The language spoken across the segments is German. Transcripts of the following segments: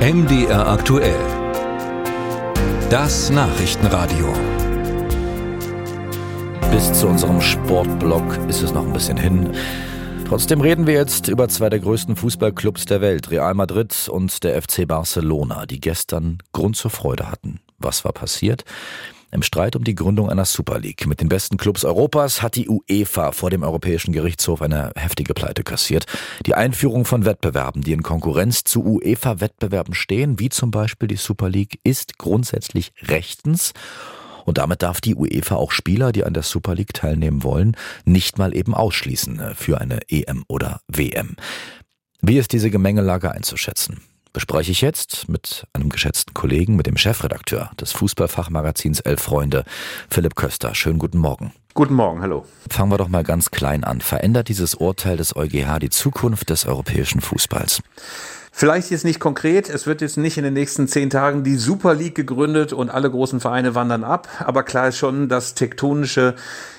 MDR aktuell. Das Nachrichtenradio. Bis zu unserem Sportblock ist es noch ein bisschen hin. Trotzdem reden wir jetzt über zwei der größten Fußballclubs der Welt, Real Madrid und der FC Barcelona, die gestern Grund zur Freude hatten. Was war passiert? Im Streit um die Gründung einer Super League mit den besten Clubs Europas hat die UEFA vor dem Europäischen Gerichtshof eine heftige Pleite kassiert. Die Einführung von Wettbewerben, die in Konkurrenz zu UEFA-Wettbewerben stehen, wie zum Beispiel die Super League, ist grundsätzlich rechtens. Und damit darf die UEFA auch Spieler, die an der Super League teilnehmen wollen, nicht mal eben ausschließen für eine EM oder WM. Wie ist diese Gemengelage einzuschätzen? Bespreche ich jetzt mit einem geschätzten Kollegen, mit dem Chefredakteur des Fußballfachmagazins Elf Freunde, Philipp Köster. Schönen guten Morgen. Guten Morgen, hallo. Fangen wir doch mal ganz klein an. Verändert dieses Urteil des EuGH die Zukunft des europäischen Fußballs? Vielleicht jetzt nicht konkret, es wird jetzt nicht in den nächsten zehn Tagen die Super League gegründet und alle großen Vereine wandern ab, aber klar ist schon, dass tektonische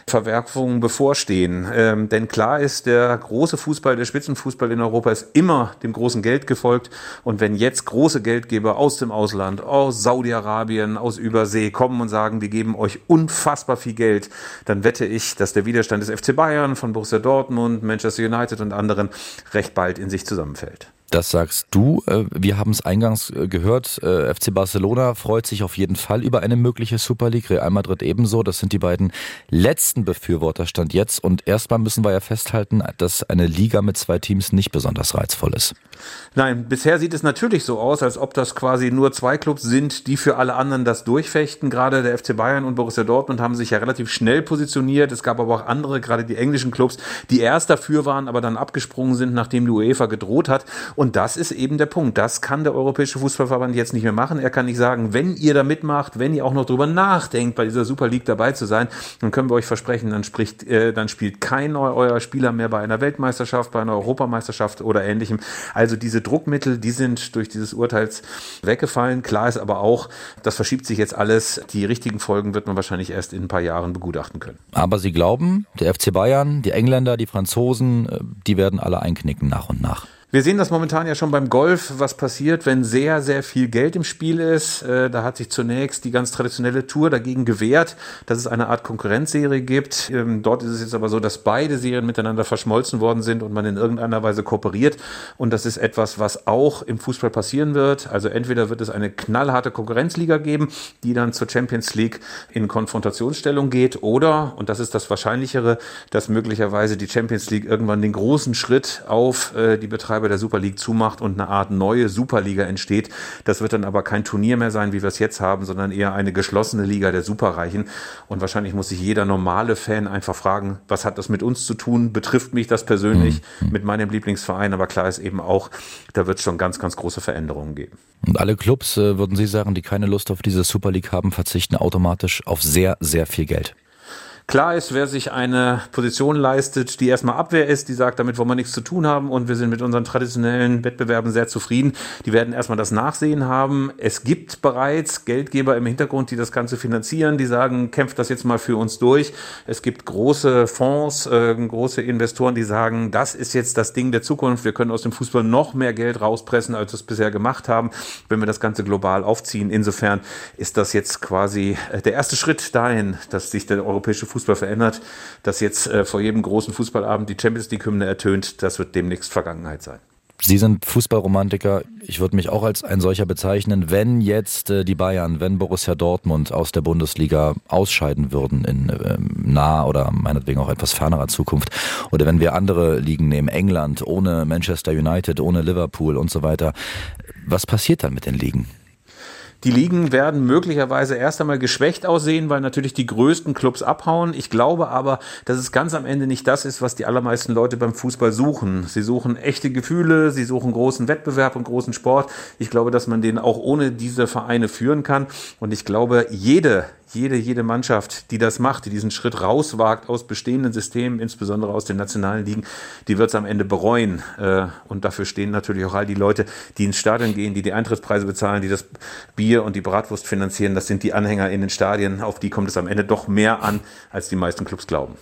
Verwerfungen bevorstehen. Ähm, denn klar ist, der große Fußball, der Spitzenfußball in Europa ist immer dem großen Geld gefolgt. Und wenn jetzt große Geldgeber aus dem Ausland, aus Saudi-Arabien, aus Übersee kommen und sagen, wir geben euch unfassbar viel Geld, dann wette ich, dass der Widerstand des FC Bayern, von Borussia Dortmund, Manchester United und anderen recht bald in sich zusammenfällt. Das sagst du. Äh, wir haben es eingangs äh, gehört. Äh, FC Barcelona freut sich auf jeden Fall über eine mögliche Super League. Real Madrid ebenso. Das sind die beiden letzten Befürworter stand jetzt. Und erstmal müssen wir ja festhalten, dass eine Liga mit zwei Teams nicht besonders reizvoll ist. Nein, bisher sieht es natürlich so aus, als ob das quasi nur zwei Clubs sind, die für alle anderen das durchfechten. Gerade der FC Bayern und Borussia Dortmund haben sich ja relativ schnell positioniert. Es gab aber auch andere, gerade die englischen Clubs, die erst dafür waren, aber dann abgesprungen sind, nachdem die UEFA gedroht hat. Das ist eben der Punkt. Das kann der Europäische Fußballverband jetzt nicht mehr machen. Er kann nicht sagen, wenn ihr da mitmacht, wenn ihr auch noch drüber nachdenkt, bei dieser Super League dabei zu sein, dann können wir euch versprechen, dann spricht, äh, dann spielt kein euer Spieler mehr bei einer Weltmeisterschaft, bei einer Europameisterschaft oder ähnlichem. Also diese Druckmittel, die sind durch dieses Urteils weggefallen. Klar ist aber auch, das verschiebt sich jetzt alles. Die richtigen Folgen wird man wahrscheinlich erst in ein paar Jahren begutachten können. Aber Sie glauben, der FC Bayern, die Engländer, die Franzosen, äh, die werden alle einknicken nach und nach. Wir sehen das momentan ja schon beim Golf, was passiert, wenn sehr, sehr viel Geld im Spiel ist. Äh, da hat sich zunächst die ganz traditionelle Tour dagegen gewehrt, dass es eine Art Konkurrenzserie gibt. Ähm, dort ist es jetzt aber so, dass beide Serien miteinander verschmolzen worden sind und man in irgendeiner Weise kooperiert. Und das ist etwas, was auch im Fußball passieren wird. Also entweder wird es eine knallharte Konkurrenzliga geben, die dann zur Champions League in Konfrontationsstellung geht, oder, und das ist das Wahrscheinlichere, dass möglicherweise die Champions League irgendwann den großen Schritt auf äh, die Betreiber Betreiber der Super League zumacht und eine Art neue Superliga entsteht. Das wird dann aber kein Turnier mehr sein, wie wir es jetzt haben, sondern eher eine geschlossene Liga der Superreichen. Und wahrscheinlich muss sich jeder normale Fan einfach fragen, was hat das mit uns zu tun? Betrifft mich das persönlich mhm. mit meinem Lieblingsverein? Aber klar ist eben auch, da wird es schon ganz, ganz große Veränderungen geben. Und alle Clubs, äh, würden Sie sagen, die keine Lust auf diese Super League haben, verzichten automatisch auf sehr, sehr viel Geld? Klar ist, wer sich eine Position leistet, die erstmal Abwehr ist, die sagt, damit wollen wir nichts zu tun haben und wir sind mit unseren traditionellen Wettbewerben sehr zufrieden, die werden erstmal das Nachsehen haben. Es gibt bereits Geldgeber im Hintergrund, die das Ganze finanzieren, die sagen, kämpft das jetzt mal für uns durch. Es gibt große Fonds, äh, große Investoren, die sagen, das ist jetzt das Ding der Zukunft. Wir können aus dem Fußball noch mehr Geld rauspressen, als wir es bisher gemacht haben, wenn wir das Ganze global aufziehen. Insofern ist das jetzt quasi äh, der erste Schritt dahin, dass sich der europäische Fußball Fußball verändert, dass jetzt äh, vor jedem großen Fußballabend die Champions League-Hymne ertönt, das wird demnächst Vergangenheit sein. Sie sind Fußballromantiker. Ich würde mich auch als ein solcher bezeichnen. Wenn jetzt äh, die Bayern, wenn Borussia Dortmund aus der Bundesliga ausscheiden würden in äh, naher oder meinetwegen auch etwas fernerer Zukunft, oder wenn wir andere Ligen nehmen, England ohne Manchester United, ohne Liverpool und so weiter, was passiert dann mit den Ligen? Die Ligen werden möglicherweise erst einmal geschwächt aussehen, weil natürlich die größten Clubs abhauen. Ich glaube aber, dass es ganz am Ende nicht das ist, was die allermeisten Leute beim Fußball suchen. Sie suchen echte Gefühle, sie suchen großen Wettbewerb und großen Sport. Ich glaube, dass man den auch ohne diese Vereine führen kann. Und ich glaube, jede, jede, jede Mannschaft, die das macht, die diesen Schritt rauswagt aus bestehenden Systemen, insbesondere aus den nationalen Ligen, die wird es am Ende bereuen. Äh, und dafür stehen natürlich auch all die Leute, die ins Stadion gehen, die die Eintrittspreise bezahlen, die das Bier und die Bratwurst finanzieren. Das sind die Anhänger in den Stadien. Auf die kommt es am Ende doch mehr an, als die meisten Clubs glauben.